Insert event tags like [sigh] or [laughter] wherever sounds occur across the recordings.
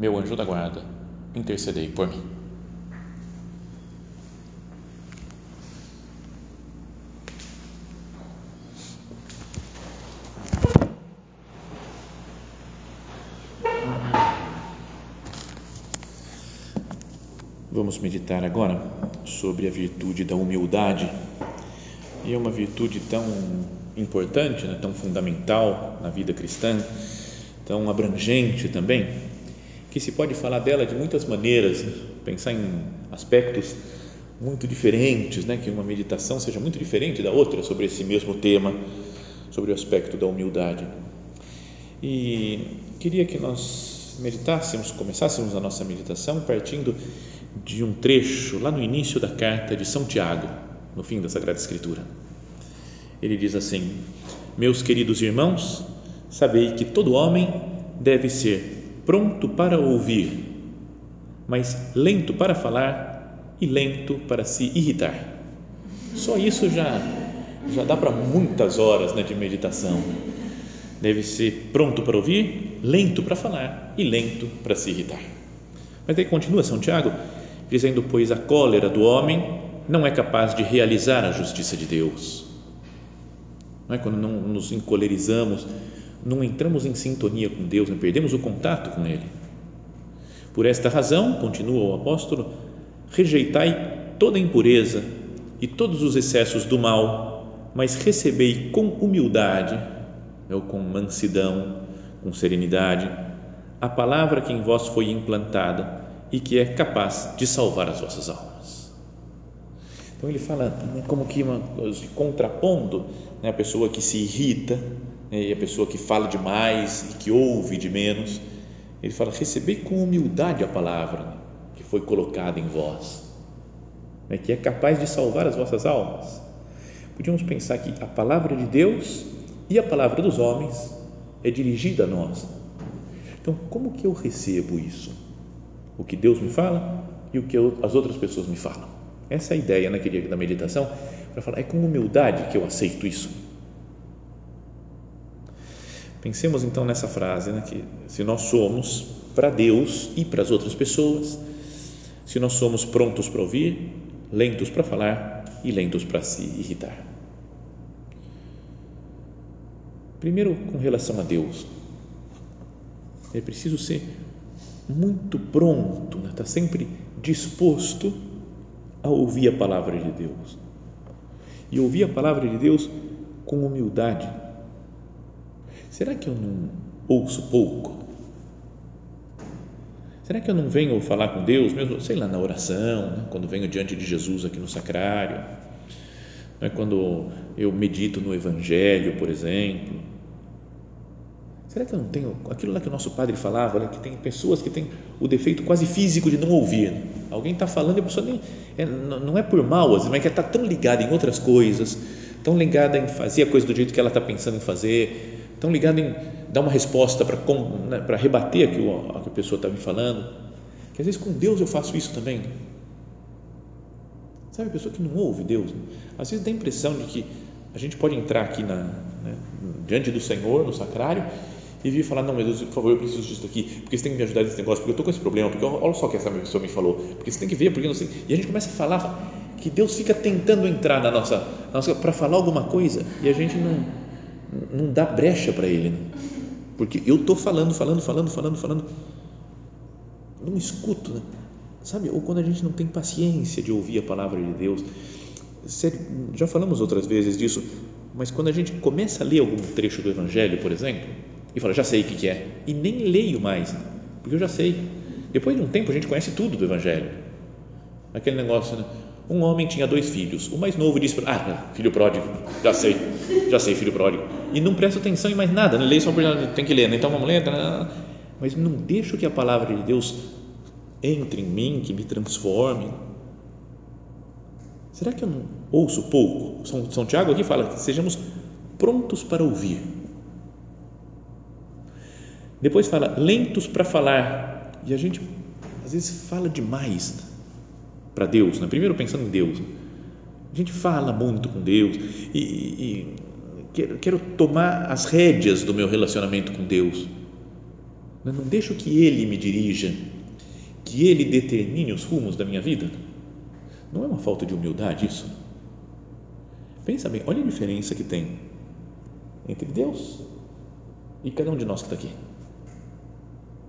meu anjo da guarda, intercedei por mim. Vamos meditar agora sobre a virtude da humildade. E é uma virtude tão importante, né, tão fundamental na vida cristã, tão abrangente também, que se pode falar dela de muitas maneiras, pensar em aspectos muito diferentes, né? que uma meditação seja muito diferente da outra sobre esse mesmo tema, sobre o aspecto da humildade. E queria que nós meditássemos, começássemos a nossa meditação partindo de um trecho lá no início da carta de São Tiago, no fim da Sagrada Escritura. Ele diz assim: Meus queridos irmãos, sabei que todo homem deve ser pronto para ouvir, mas lento para falar e lento para se irritar. Só isso já já dá para muitas horas né, de meditação. Deve ser pronto para ouvir, lento para falar e lento para se irritar. Mas aí continua São Tiago dizendo: Pois a cólera do homem não é capaz de realizar a justiça de Deus. Não é quando não nos encolerizamos não entramos em sintonia com Deus, não perdemos o contato com Ele. Por esta razão, continua o apóstolo, rejeitai toda impureza e todos os excessos do mal, mas recebei com humildade, ou com mansidão, com serenidade, a palavra que em vós foi implantada e que é capaz de salvar as vossas almas. Então ele fala né, como que uma, contrapondo né, a pessoa que se irrita, né, e a pessoa que fala demais e que ouve de menos, ele fala: recebei com humildade a palavra que foi colocada em vós, né, que é capaz de salvar as vossas almas. Podíamos pensar que a palavra de Deus e a palavra dos homens é dirigida a nós. Então, como que eu recebo isso? O que Deus me fala e o que as outras pessoas me falam. Essa é a ideia naquele né, da meditação, para falar, é com humildade que eu aceito isso Pensemos então nessa frase, né, que se nós somos para Deus e para as outras pessoas, se nós somos prontos para ouvir, lentos para falar e lentos para se irritar. Primeiro, com relação a Deus, é preciso ser muito pronto, né? tá sempre disposto a ouvir a palavra de Deus. E ouvir a palavra de Deus com humildade será que eu não ouço pouco? Será que eu não venho falar com Deus, mesmo, sei lá, na oração, né? quando venho diante de Jesus aqui no sacrário, né? quando eu medito no Evangelho, por exemplo? Será que eu não tenho aquilo lá que o nosso padre falava, né? que tem pessoas que têm o defeito quase físico de não ouvir? Alguém está falando e a pessoa nem, é, não é por mal, mas é que está tão ligada em outras coisas, tão ligada em fazer a coisa do jeito que ela está pensando em fazer, tão ligado em dar uma resposta para né, para rebater aquilo que a pessoa está me falando, que às vezes com Deus eu faço isso também. Sabe, a pessoa que não ouve Deus, às vezes dá a impressão de que a gente pode entrar aqui na, né, diante do Senhor, no sacrário, e vir falar, não, meu Deus, por favor, eu preciso disso aqui, porque você tem que me ajudar nesse negócio, porque eu estou com esse problema, porque olha só o que essa pessoa me falou, porque você tem que ver, porque não sei. E a gente começa a falar que Deus fica tentando entrar na nossa, nossa para falar alguma coisa e a gente não, não dá brecha para ele, né? porque eu estou falando, falando, falando, falando, falando, não escuto, né? sabe? Ou quando a gente não tem paciência de ouvir a palavra de Deus, sério, já falamos outras vezes disso, mas quando a gente começa a ler algum trecho do Evangelho, por exemplo, e fala, já sei o que é, e nem leio mais, porque eu já sei. Depois de um tempo a gente conhece tudo do Evangelho. Aquele negócio, né? Um homem tinha dois filhos. O mais novo disse: Ah, filho pródigo, já sei, já sei, filho pródigo. E não presta atenção em mais nada, não lê só porque tem que ler, né? então vamos ler. Mas não deixa que a palavra de Deus entre em mim, que me transforme. Será que eu não ouço pouco? São, São Tiago aqui fala sejamos prontos para ouvir. Depois fala lentos para falar. E a gente às vezes fala demais para Deus. Né? Primeiro pensando em Deus. A gente fala muito com Deus e, e quero, quero tomar as rédeas do meu relacionamento com Deus. Não deixo que Ele me dirija, que Ele determine os rumos da minha vida. Não é uma falta de humildade isso? Pensa bem, olha a diferença que tem entre Deus e cada um de nós que está aqui.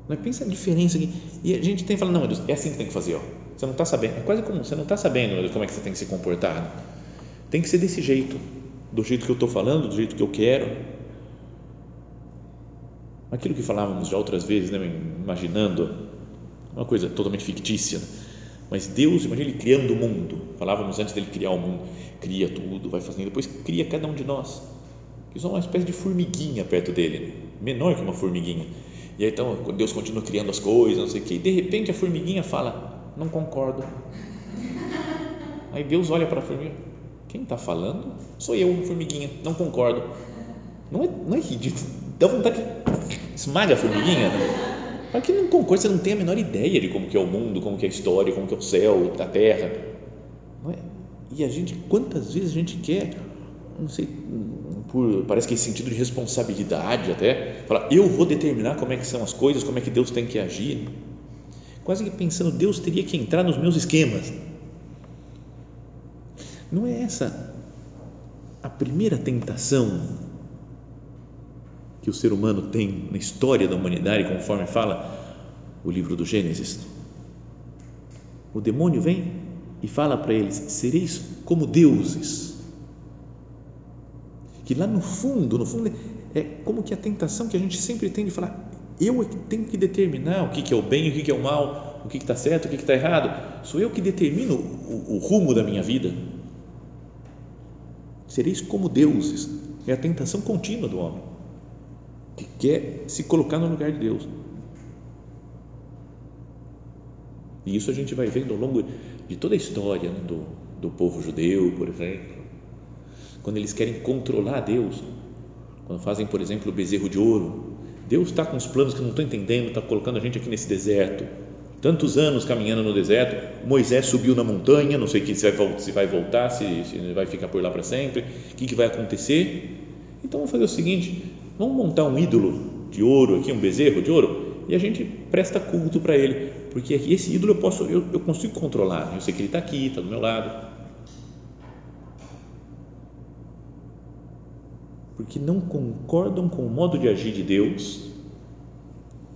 Mas pensa a diferença aqui. E a gente tem que falar, não, Deus, é assim que tem que fazer. Ó. Você não está sabendo. É quase como você não está sabendo como é que você tem que se comportar. Tem que ser desse jeito, do jeito que eu estou falando, do jeito que eu quero. Aquilo que falávamos já outras vezes, né, imaginando uma coisa totalmente fictícia. Né? Mas Deus, imagina Ele criando o mundo. Falávamos antes dele criar o mundo. Cria tudo, vai fazendo, depois cria cada um de nós. Que somos uma espécie de formiguinha perto dele, menor que uma formiguinha. E aí então Deus continua criando as coisas, não sei o quê. E de repente a formiguinha fala: Não concordo. Aí Deus olha para a formiguinha: Quem está falando? Sou eu, formiguinha, não concordo. Não é, não é ridículo. Dá vontade de esmaga a formiguinha, né? Para que não concorda, você não tem a menor ideia de como que é o mundo, como que é a história, como que é o céu, a terra. É? E a gente, quantas vezes a gente quer, não sei, por, parece que esse sentido de responsabilidade até, falar, eu vou determinar como é que são as coisas, como é que Deus tem que agir. Quase que pensando, Deus teria que entrar nos meus esquemas. Não é essa a primeira tentação que o ser humano tem na história da humanidade, conforme fala o livro do Gênesis. O demônio vem e fala para eles: sereis como deuses. Que lá no fundo, no fundo, é como que a tentação que a gente sempre tem de falar: eu é tenho que determinar o que, que é o bem, o que, que é o mal, o que está certo, o que está errado. Sou eu que determino o, o rumo da minha vida. Sereis como deuses. É a tentação contínua do homem que quer se colocar no lugar de Deus. E isso a gente vai vendo ao longo de toda a história né, do, do povo judeu, por exemplo. Quando eles querem controlar Deus, quando fazem, por exemplo, o bezerro de ouro, Deus está com os planos que não estou entendendo, está colocando a gente aqui nesse deserto. Tantos anos caminhando no deserto, Moisés subiu na montanha, não sei se vai, se vai voltar, se, se vai ficar por lá para sempre, o que, que vai acontecer. Então vamos fazer o seguinte: Vamos montar um ídolo de ouro aqui, um bezerro de ouro, e a gente presta culto para ele, porque esse ídolo eu posso, eu, eu consigo controlar. Eu sei que ele está aqui, está do meu lado. Porque não concordam com o modo de agir de Deus,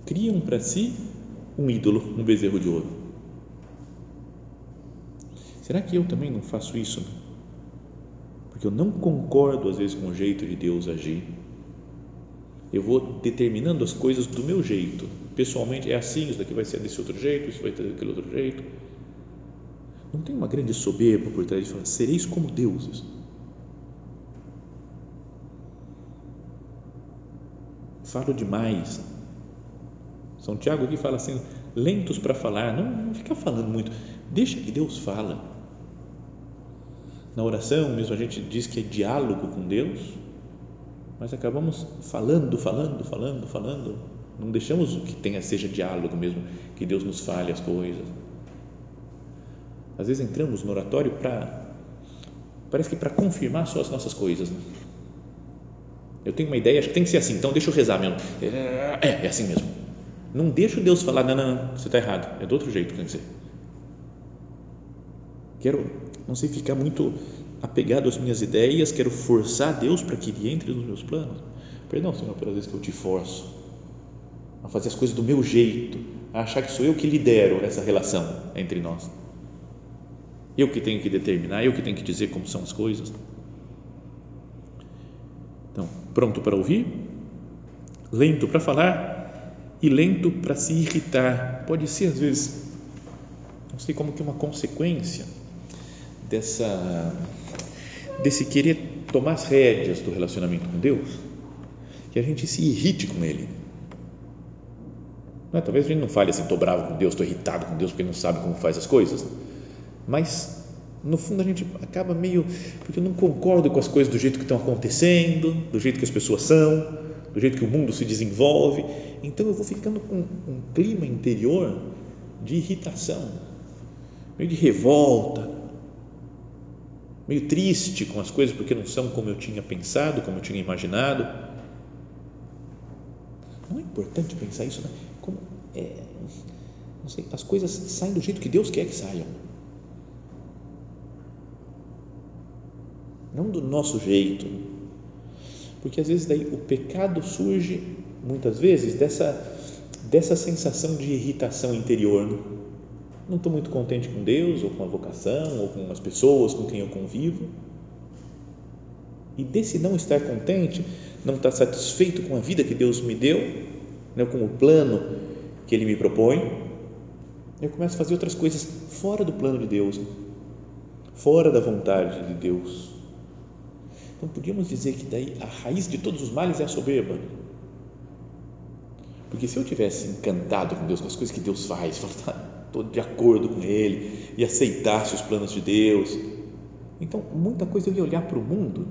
criam para si um ídolo, um bezerro de ouro. Será que eu também não faço isso? Porque eu não concordo às vezes com o jeito de Deus agir eu vou determinando as coisas do meu jeito. Pessoalmente, é assim, isso daqui vai ser desse outro jeito, isso vai ter daquele outro jeito. Não tem uma grande soberba por trás de falar, sereis como deuses. Falo demais. São Tiago aqui fala assim, lentos para falar, não, não fica falando muito, deixa que Deus fala. Na oração mesmo a gente diz que é diálogo com Deus, mas acabamos falando, falando, falando, falando. Não deixamos que tenha seja diálogo mesmo, que Deus nos fale as coisas. Às vezes entramos no oratório para parece que para confirmar só as nossas coisas. Né? Eu tenho uma ideia, acho que tem que ser assim, então deixa eu rezar mesmo. É, é assim mesmo. Não deixa Deus falar, não, não, não, você está errado, é do outro jeito que tem que ser. Quero, não sei, ficar muito apegado às minhas ideias, quero forçar Deus para que Ele entre nos meus planos. Perdão, Senhor, pelas vezes que eu te forço a fazer as coisas do meu jeito, a achar que sou eu que lidero essa relação entre nós. Eu que tenho que determinar, eu que tenho que dizer como são as coisas. Pronto para ouvir, lento para falar e lento para se irritar. Pode ser, às vezes, não sei como que uma consequência dessa desse querer tomar as rédeas do relacionamento com Deus, que a gente se irrite com Ele. Não é? Talvez a gente não fale assim, estou bravo com Deus, estou irritado com Deus porque não sabe como faz as coisas, mas no fundo a gente acaba meio porque eu não concordo com as coisas do jeito que estão acontecendo, do jeito que as pessoas são, do jeito que o mundo se desenvolve, então eu vou ficando com um clima interior de irritação, meio de revolta, meio triste com as coisas porque não são como eu tinha pensado, como eu tinha imaginado. Não é importante pensar isso, né? Como é, sei, as coisas saem do jeito que Deus quer que saiam. Não do nosso jeito. Porque às vezes daí o pecado surge muitas vezes dessa dessa sensação de irritação interior. Não estou muito contente com Deus, ou com a vocação, ou com as pessoas com quem eu convivo. E desse não estar contente, não estar satisfeito com a vida que Deus me deu, né, com o plano que Ele me propõe, eu começo a fazer outras coisas fora do plano de Deus, fora da vontade de Deus. Então podíamos dizer que daí a raiz de todos os males é a soberba. Porque se eu tivesse encantado com Deus, com as coisas que Deus faz, [laughs] estou de acordo com Ele e aceitasse os planos de Deus, então muita coisa eu ia olhar para o mundo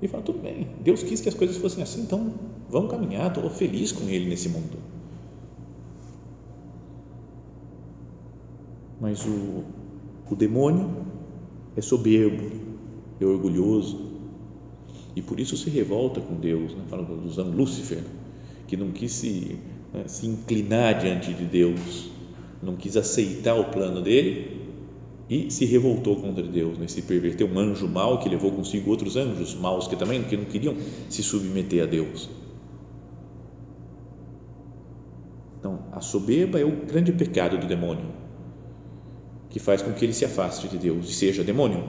e falar: tudo bem, Deus quis que as coisas fossem assim, então vamos caminhar, estou feliz com Ele nesse mundo. Mas o, o demônio é soberbo, é orgulhoso e por isso se revolta com Deus, né? fala usando Lúcifer, que não quis se né, se inclinar diante de Deus, não quis aceitar o plano dele e se revoltou contra Deus, né? se perverteu um anjo mau que levou consigo outros anjos maus que também que não queriam se submeter a Deus. Então, a soberba é o grande pecado do demônio, que faz com que ele se afaste de Deus e seja demônio.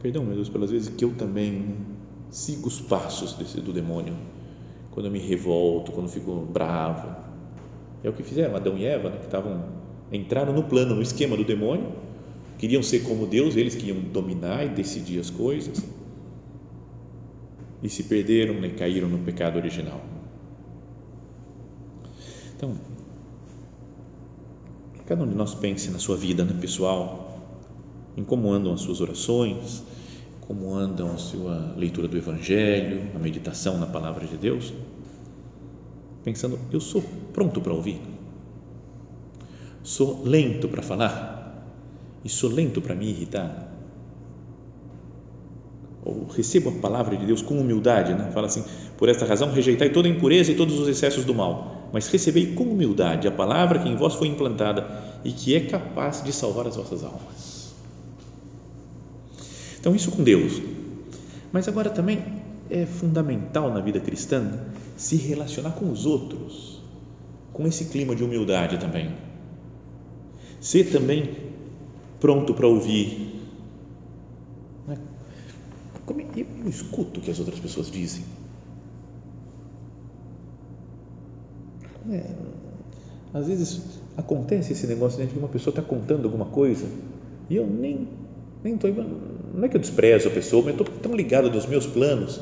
Perdão, meu Deus, pelas vezes que eu também sigo os passos desse, do demônio quando eu me revolto, quando fico bravo. É o que fizeram Adão e Eva, né, que estavam entraram no plano, no esquema do demônio, queriam ser como Deus, eles que iam dominar e decidir as coisas. E se perderam né, caíram no pecado original. Então, cada um de nós pense na sua vida né, pessoal, em como andam as suas orações, como andam a sua leitura do Evangelho, a meditação na palavra de Deus, pensando, eu sou pronto para ouvir, sou lento para falar e sou lento para me irritar. Ou recebo a palavra de Deus com humildade, né? fala assim, por esta razão rejeitai toda impureza e todos os excessos do mal, mas recebei com humildade a palavra que em vós foi implantada e que é capaz de salvar as vossas almas. Então, isso com Deus. Mas agora também é fundamental na vida cristã se relacionar com os outros, com esse clima de humildade também. Ser também pronto para ouvir. Né? Eu escuto o que as outras pessoas dizem. É, às vezes acontece esse negócio né, de que uma pessoa está contando alguma coisa e eu nem nem não é que eu desprezo a pessoa, mas estou tão ligado dos meus planos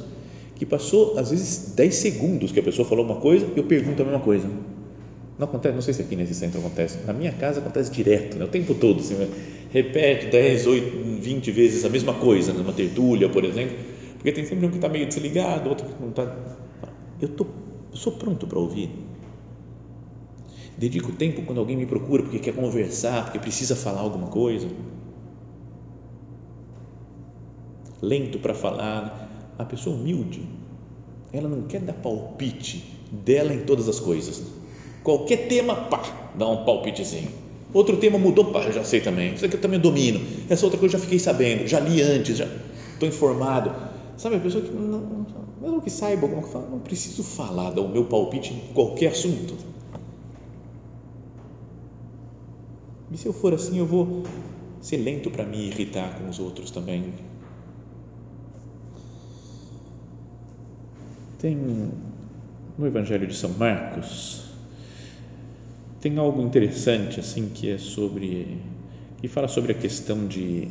que passou, às vezes, 10 segundos que a pessoa falou uma coisa e eu pergunto a mesma coisa. Não acontece, não sei se aqui nesse centro acontece, na minha casa acontece direto, né? o tempo todo, assim, né? repete 10, 8, 20 vezes a mesma coisa, numa tertúlia, por exemplo, porque tem sempre um que está meio desligado, outro que não está. Eu, tô, eu sou pronto para ouvir. Dedico tempo quando alguém me procura porque quer conversar, porque precisa falar alguma coisa lento para falar. A pessoa humilde, ela não quer dar palpite dela em todas as coisas. Qualquer tema, pá, dá um palpitezinho. Outro tema mudou, pá, eu já sei também. Isso aqui eu também domino. Essa outra coisa eu já fiquei sabendo, já li antes, já estou informado. Sabe, a pessoa que não, mesmo que saiba alguma coisa, não preciso falar, dar o meu palpite em qualquer assunto. E se eu for assim, eu vou ser lento para me irritar com os outros também. Tem no Evangelho de São Marcos tem algo interessante assim que é sobre que fala sobre a questão de,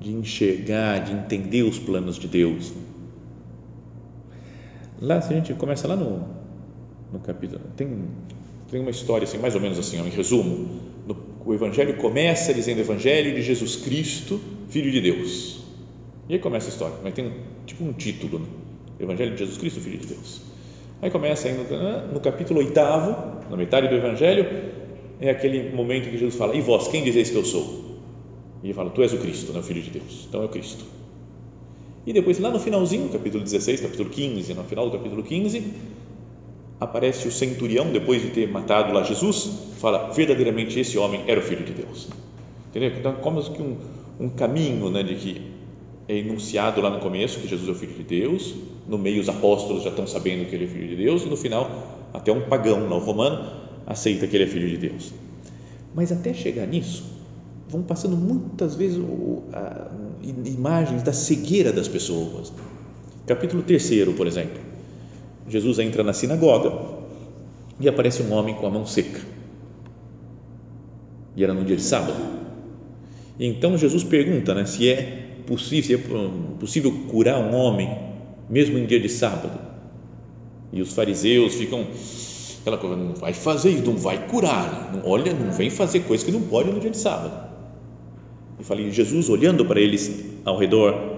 de enxergar, de entender os planos de Deus. Lá, se a gente começa lá no, no capítulo. Tem, tem uma história assim, mais ou menos assim, em resumo. No, o Evangelho começa dizendo Evangelho de Jesus Cristo, Filho de Deus. E aí começa a história, mas tem tipo um título, né? Evangelho de Jesus Cristo, Filho de Deus. Aí começa aí no, capítulo oitavo, na metade do Evangelho, é aquele momento que Jesus fala: E vós, quem dizeis que eu sou? E ele fala: Tu és o Cristo, né, o Filho de Deus. Então é o Cristo. E depois, lá no finalzinho, capítulo 16, capítulo 15, no final do capítulo 15, aparece o centurião, depois de ter matado lá Jesus, fala: Verdadeiramente esse homem era o Filho de Deus. Entendeu? Então, como que um, um caminho né, de que é enunciado lá no começo que Jesus é o Filho de Deus, no meio os apóstolos já estão sabendo que ele é Filho de Deus, e no final, até um pagão lá, o romano, aceita que ele é Filho de Deus. Mas até chegar nisso, vão passando muitas vezes imagens da cegueira das pessoas. Capítulo 3, por exemplo. Jesus entra na sinagoga e aparece um homem com a mão seca. E era no dia de sábado. E então Jesus pergunta né, se é possível, é possível curar um homem mesmo em dia de sábado. E os fariseus ficam aquela coisa, não vai fazer isso, não vai curar, não, olha, não vem fazer coisa que não pode no dia de sábado. E falei, Jesus olhando para eles ao redor,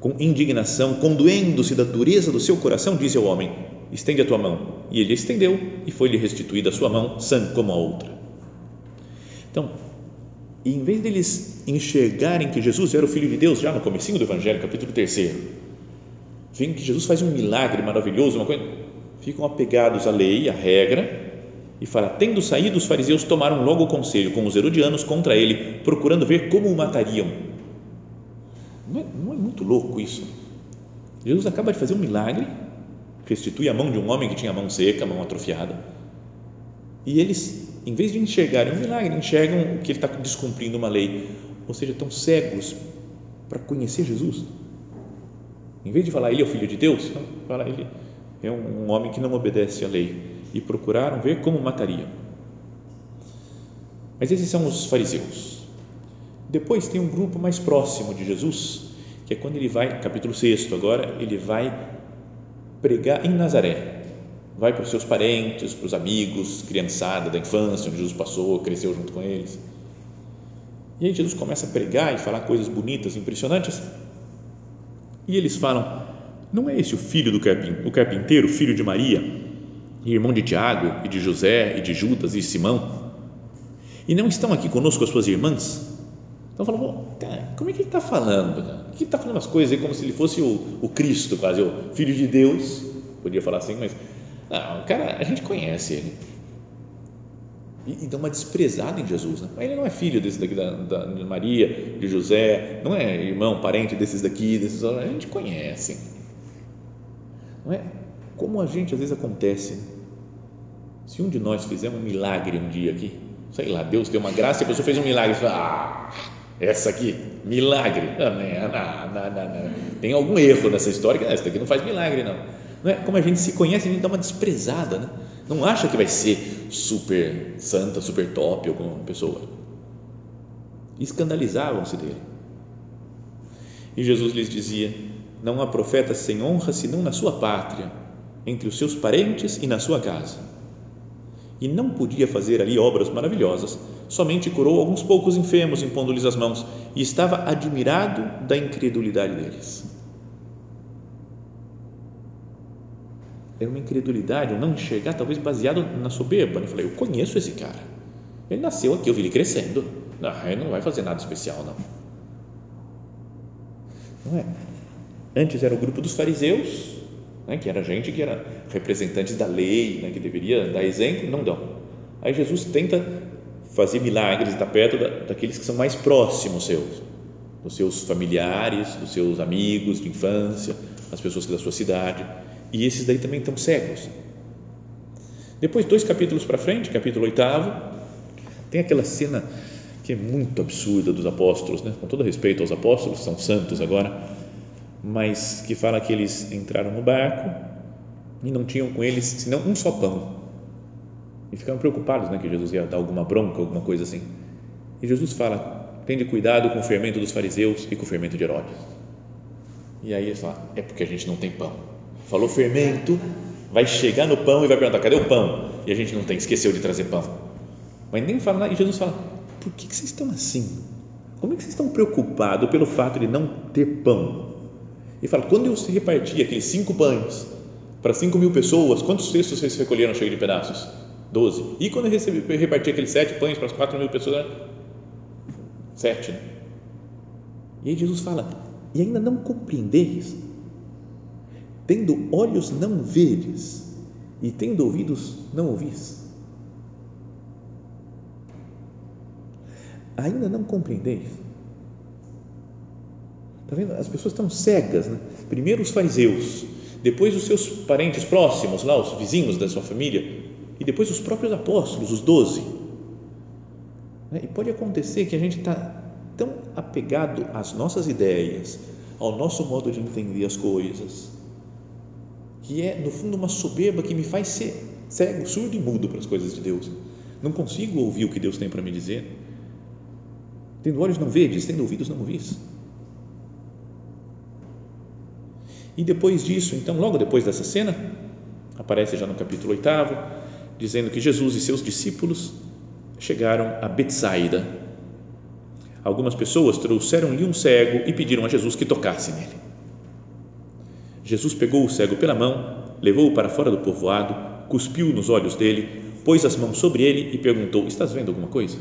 com indignação, condoendo-se da dureza do seu coração, disse ao homem: Estende a tua mão. E ele estendeu, e foi-lhe restituída a sua mão, sã como a outra. Então, em vez deles enxergarem que Jesus era o Filho de Deus, já no comecinho do Evangelho, capítulo 3, veem que Jesus faz um milagre maravilhoso, uma coisa, ficam apegados à lei, à regra, e fala: Tendo saído, os fariseus tomaram logo o conselho com os herodianos contra ele, procurando ver como o matariam. Não é, não é muito louco isso? Jesus acaba de fazer um milagre, restitui a mão de um homem que tinha a mão seca, a mão atrofiada, e eles, em vez de enxergarem um milagre, enxergam que ele está descumprindo uma lei, ou seja, estão cegos para conhecer Jesus. Em vez de falar ele é o filho de Deus, não, fala ele é um, homem que não obedece à lei e procuraram ver como matariam. Mas esses são os fariseus. Depois tem um grupo mais próximo de Jesus, que é quando ele vai, capítulo 6 agora, ele vai pregar em Nazaré. Vai para os seus parentes, para os amigos, criançada da infância, onde Jesus passou, cresceu junto com eles. E aí Jesus começa a pregar e falar coisas bonitas, impressionantes. E eles falam: Não é esse o filho do carpinteiro, o carpinteiro, filho de Maria, irmão de Tiago e de José e de Judas e Simão? E não estão aqui conosco as suas irmãs? Então falou, cara, como é que ele está falando? Cara? Ele está falando umas coisas aí como se ele fosse o, o Cristo, quase, o Filho de Deus, podia falar assim, mas não, cara, a gente conhece ele. E, e dá uma desprezada em Jesus. Né? Ele não é filho desse daqui da, da, de Maria, de José, não é irmão, parente desses daqui, desses a gente conhece. Não é? Como a gente às vezes acontece. Se um de nós fizer um milagre um dia aqui, sei lá, Deus deu uma graça e a pessoa fez um milagre, fala, ah, essa aqui, milagre. Não, não, não, não, Tem algum erro nessa história, que essa daqui não faz milagre, não. Não é? Como a gente se conhece, a gente dá uma desprezada, né? não acha que vai ser super santa, super top alguma pessoa. Escandalizavam-se dele. E Jesus lhes dizia: Não há profeta sem honra senão na sua pátria, entre os seus parentes e na sua casa e não podia fazer ali obras maravilhosas, somente curou alguns poucos enfermos impondo-lhes as mãos e estava admirado da incredulidade deles. Era uma incredulidade, um não enxergar, talvez baseado na soberba. Eu falei, eu conheço esse cara. Ele nasceu aqui, eu vi ele crescendo. Não, ele não vai fazer nada especial, não. Não é? Antes era o grupo dos fariseus, né, que era gente que era representantes da lei, né, que deveria dar exemplo, não dão. Aí Jesus tenta fazer milagres, estar perto da, daqueles que são mais próximos seus, dos seus familiares, dos seus amigos de infância, as pessoas da sua cidade, e esses daí também estão cegos. Depois, dois capítulos para frente, capítulo oitavo, tem aquela cena que é muito absurda dos apóstolos, né? com todo respeito aos apóstolos, são santos agora, mas que fala que eles entraram no barco e não tinham com eles senão um só pão. E ficaram preocupados, né, que Jesus ia dar alguma bronca, alguma coisa assim. E Jesus fala: "Tende cuidado com o fermento dos fariseus e com o fermento de Herodes". E aí eles falam: "É porque a gente não tem pão". Falou fermento, vai chegar no pão e vai perguntar: cadê o pão? E a gente não tem, esqueceu de trazer pão. Mas nem fala nada. E Jesus fala: por que, que vocês estão assim? Como é que vocês estão preocupados pelo fato de não ter pão? E fala: quando eu se repartia aqueles cinco pães para cinco mil pessoas, quantos cestos vocês recolheram cheios de pedaços? Doze. E quando eu recebi, reparti aqueles sete pães para as quatro mil pessoas? Sete. Né? E aí Jesus fala: e ainda não compreendeis? Tendo olhos não vedes e tendo ouvidos não ouvis? Ainda não compreendeis? Está vendo? As pessoas estão cegas, né? Primeiro os fariseus, depois os seus parentes próximos, lá, os vizinhos da sua família, e depois os próprios apóstolos, os doze. Né? E pode acontecer que a gente está tão apegado às nossas ideias, ao nosso modo de entender as coisas, que é, no fundo, uma soberba que me faz ser cego, surdo e mudo para as coisas de Deus. Não consigo ouvir o que Deus tem para me dizer. Tendo olhos não vedes, tendo ouvidos não ouvis. E depois disso, então, logo depois dessa cena, aparece já no capítulo 8, dizendo que Jesus e seus discípulos chegaram a Betsaida. Algumas pessoas trouxeram-lhe um cego e pediram a Jesus que tocasse nele. Jesus pegou o cego pela mão, levou-o para fora do povoado, cuspiu nos olhos dele, pôs as mãos sobre ele e perguntou: Estás vendo alguma coisa?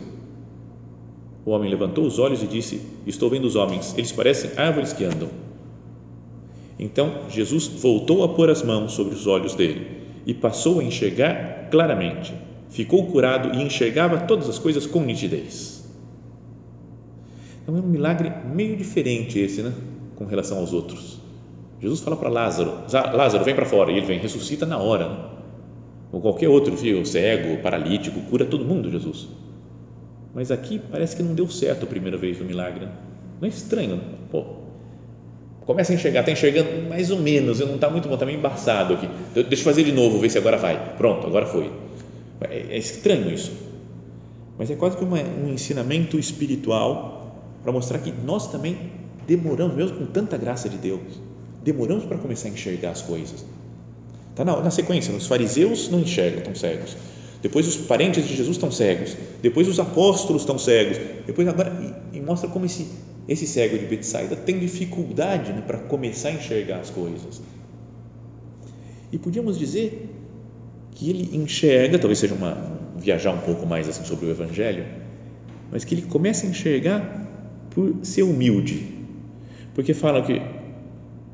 O homem levantou os olhos e disse: Estou vendo os homens, eles parecem árvores que andam. Então Jesus voltou a pôr as mãos sobre os olhos dele e passou a enxergar claramente. Ficou curado e enxergava todas as coisas com nitidez. Então é um milagre meio diferente esse, né? Com relação aos outros. Jesus fala para Lázaro: Lázaro, vem para fora. E ele vem, ressuscita na hora. Né? Ou qualquer outro, filho, cego, paralítico, cura todo mundo, Jesus. Mas aqui parece que não deu certo a primeira vez do milagre. Né? Não é estranho? Né? Pô, começa a enxergar, está enxergando mais ou menos, não está muito bom, está meio embaçado aqui. Deixa eu fazer de novo, ver se agora vai. Pronto, agora foi. É, é estranho isso. Mas é quase que uma, um ensinamento espiritual para mostrar que nós também demoramos, mesmo com tanta graça de Deus, demoramos para começar a enxergar as coisas. Está na, na sequência, os fariseus não enxergam, estão cegos. Depois os parentes de Jesus estão cegos. Depois os apóstolos estão cegos. Depois agora e, e mostra como esse esse cego de Betsaida tem dificuldade né, para começar a enxergar as coisas. E podíamos dizer que ele enxerga, talvez seja uma viajar um pouco mais assim sobre o evangelho, mas que ele começa a enxergar por ser humilde. Porque fala que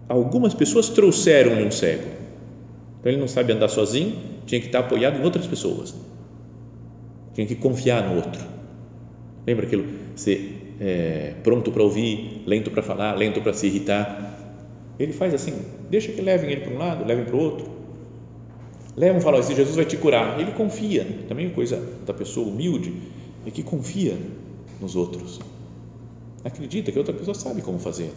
algumas pessoas trouxeram-lhe um cego. Então ele não sabe andar sozinho, tinha que estar apoiado em outras pessoas. Tinha que confiar no outro. Lembra aquilo? Você é, pronto para ouvir, lento para falar, lento para se irritar. Ele faz assim, deixa que levem ele para um lado, levem para o outro. Levam e falam, esse Jesus vai te curar. Ele confia. Também coisa da pessoa humilde é que confia nos outros. Acredita que outra pessoa sabe como fazer.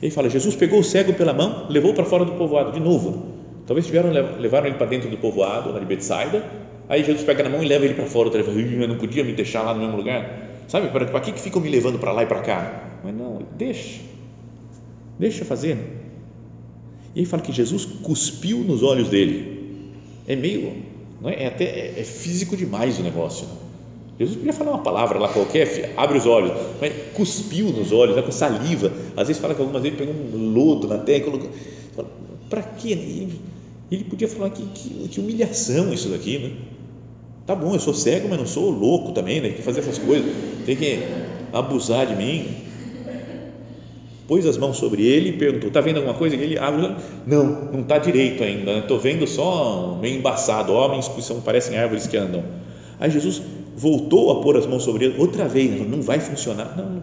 Ele fala, Jesus pegou o cego pela mão, levou para fora do povoado, de novo. Talvez tiveram, levaram ele para dentro do povoado, lá de Betsaida, aí Jesus pega na mão e leva ele para fora outra. Eu não podia me deixar lá no mesmo lugar. Sabe, para, para que, que ficam me levando para lá e para cá? Mas não, deixa. Deixa fazer. E aí fala que Jesus cuspiu nos olhos dele. É meio, não é, é até é, é físico demais o negócio. Jesus podia falar uma palavra lá qualquer, abre os olhos, mas cuspiu nos olhos, né, com saliva. Às vezes fala que algumas vezes pegou um lodo na terra e colocou. Para quê? Ele, ele podia falar que, que, que humilhação isso daqui, né? Tá bom, eu sou cego, mas não sou louco também, né? Tem que fazer essas coisas, tem que abusar de mim. Pôs as mãos sobre ele e perguntou: Está vendo alguma coisa? E ele abre, não, não está direito ainda, estou vendo só meio embaçado, homens que são, parecem árvores que andam. Aí Jesus voltou a pôr as mãos sobre ele outra vez, não vai funcionar. Não,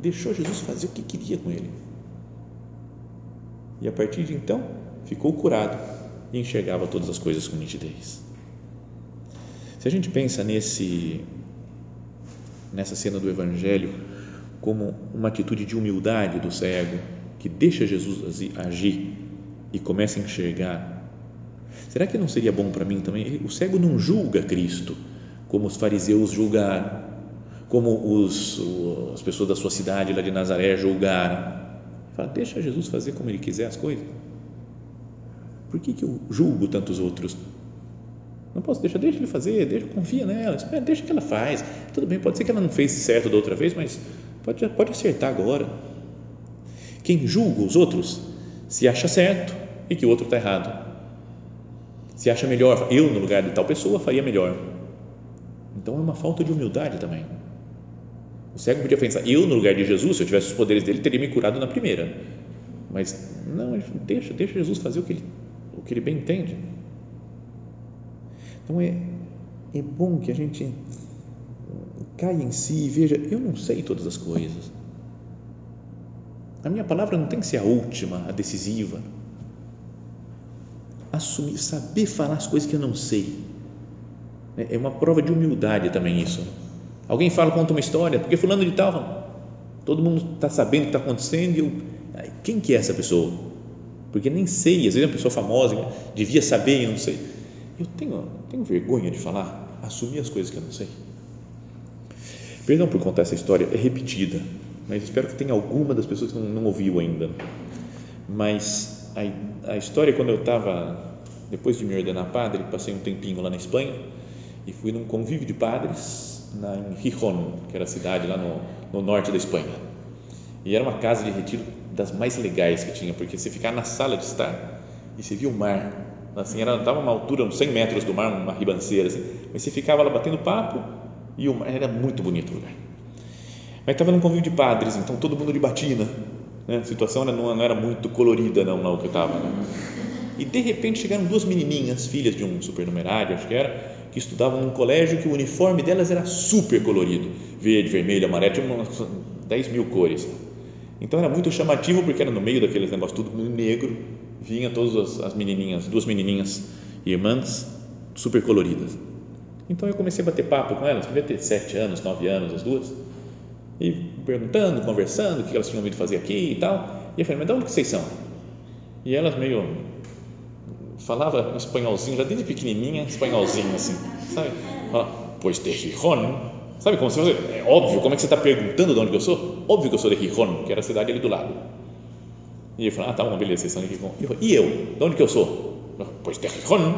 deixou Jesus fazer o que queria com ele. E a partir de então, ficou curado e enxergava todas as coisas com nitidez. Se a gente pensa nesse nessa cena do evangelho como uma atitude de humildade do cego que deixa Jesus agir e começa a enxergar, será que não seria bom para mim também? O cego não julga Cristo como os fariseus julgaram, como os, as pessoas da sua cidade lá de Nazaré julgaram. Fala, deixa Jesus fazer como ele quiser as coisas. por que, que eu julgo tantos outros? Não posso deixar, deixa ele fazer, deixa, confia nela, deixa que ela faz. Tudo bem, pode ser que ela não fez certo da outra vez, mas pode, pode acertar agora. Quem julga os outros se acha certo e que o outro está errado. Se acha melhor, eu no lugar de tal pessoa faria melhor. Então é uma falta de humildade também. O cego podia pensar, eu no lugar de Jesus, se eu tivesse os poderes dele, teria me curado na primeira. Mas não, deixa, deixa Jesus fazer o que ele, o que ele bem entende. Então é, é bom que a gente caia em si e veja: eu não sei todas as coisas. A minha palavra não tem que ser a última, a decisiva. Assumir, saber falar as coisas que eu não sei. É, é uma prova de humildade também isso. Alguém fala, conta uma história, porque fulano de tal, todo mundo está sabendo o que está acontecendo e eu, quem que é essa pessoa? Porque nem sei, às vezes é uma pessoa famosa, devia saber eu não sei eu tenho, tenho vergonha de falar, assumir as coisas que eu não sei. Perdão por contar essa história, é repetida, mas espero que tenha alguma das pessoas que não, não ouviu ainda. Mas a, a história, quando eu estava, depois de me ordenar padre, passei um tempinho lá na Espanha e fui num convívio de padres na, em Gijón, que era a cidade lá no, no norte da Espanha. E era uma casa de retiro das mais legais que tinha, porque você ficava na sala de estar e você via o mar assim, era estava uma altura uns 100 metros do mar, uma ribanceira assim, mas você ficava lá batendo papo e o mar era muito bonito o lugar. Mas estava num convívio de padres, então todo mundo de batina, né? a situação não, não era muito colorida não lá o que eu estava. Né? E de repente chegaram duas menininhas, filhas de um supernumerário, acho que era, que estudavam num colégio que o uniforme delas era super colorido, verde, vermelho, amarelo, tinha umas 10 mil cores. Então era muito chamativo porque era no meio daqueles negócios tudo negro, vinha todas as menininhas, duas menininhas irmãs, super coloridas. Então eu comecei a bater papo com elas, devia ter sete anos, nove anos as duas, e perguntando, conversando, o que elas tinham ouvido fazer aqui e tal. E eu falei, mas de onde que vocês são? E elas meio falava espanholzinho, já desde pequenininha, espanholzinho assim, sabe? Pois de Gijón, sabe como se fosse, é óbvio, como é que você está perguntando de onde eu sou? Óbvio que eu sou de Gijón, que era a cidade ali do lado. E ele falou, ah, tá bom, beleza, vocês são de Gijón. E eu? De onde que eu sou? Pois de Gijón.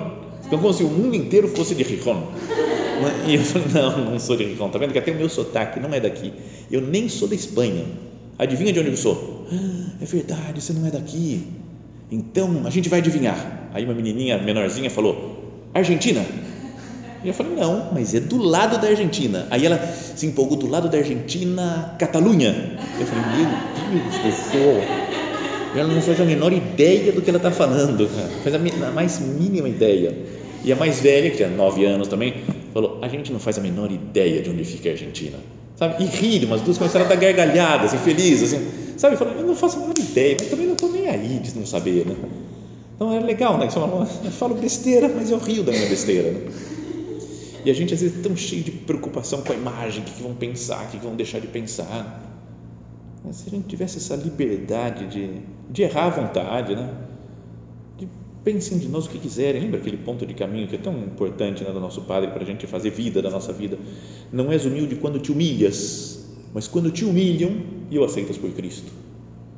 Então, como se o mundo inteiro fosse de Gijón. E eu falei, não, não sou de Gijón. Tá vendo que até o meu sotaque não é daqui. Eu nem sou da Espanha. Adivinha de onde eu sou? Ah, é verdade, você não é daqui. Então, a gente vai adivinhar. Aí uma menininha menorzinha falou, Argentina? E eu falei, não, mas é do lado da Argentina. Aí ela se empolgou do lado da Argentina, Catalunha. Eu falei, meu Deus do céu ela não faz a menor ideia do que ela está falando, faz a, mais mínima ideia. E a mais velha, que tinha nove anos também, falou: a gente não faz a menor ideia de onde fica a Argentina. Sabe? E ri, umas duas começaram a dar gargalhadas, assim, assim, sabe? Falou: eu não faço a menor ideia, mas também não estou nem aí de não saber, né? Então é legal, né? Eu falo besteira, mas eu rio da minha besteira, né? E a gente às vezes é tão cheio de preocupação com a imagem, o que, vão pensar, o que vão deixar de pensar. Mas se a gente tivesse essa liberdade de de errar à vontade, né? De pensem de nós o que quiserem. Lembra aquele ponto de caminho que é tão importante né, do nosso Padre para a gente fazer vida da nossa vida? Não és humilde quando te humilhas, mas quando te humilham e o aceitas por Cristo.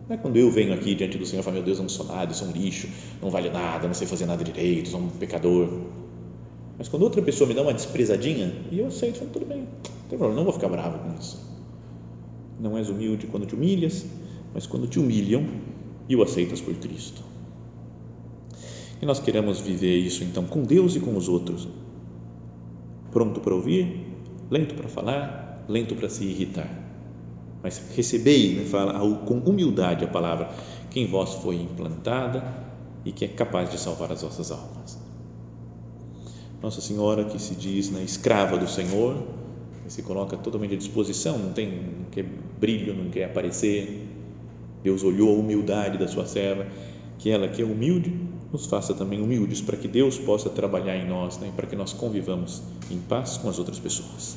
Não é quando eu venho aqui diante do Senhor e falo, meu Deus, eu não sou nada, eu sou um lixo, não vale nada, não sei fazer nada direito, sou um pecador. Mas quando outra pessoa me dá uma desprezadinha e eu aceito, falo, tudo bem, não tem problema, não vou ficar bravo com isso. Não és humilde quando te humilhas, mas quando te humilham e o aceitas por Cristo. E nós queremos viver isso então com Deus e com os outros. Pronto para ouvir, lento para falar, lento para se irritar. Mas recebei, né, fala, com humildade a palavra que em vós foi implantada e que é capaz de salvar as vossas almas. Nossa Senhora que se diz né, escrava do Senhor, que se coloca totalmente à disposição, não tem, não quer brilho, não quer aparecer, Deus olhou a humildade da sua serva, que ela que é humilde, nos faça também humildes para que Deus possa trabalhar em nós, né, para que nós convivamos em paz com as outras pessoas.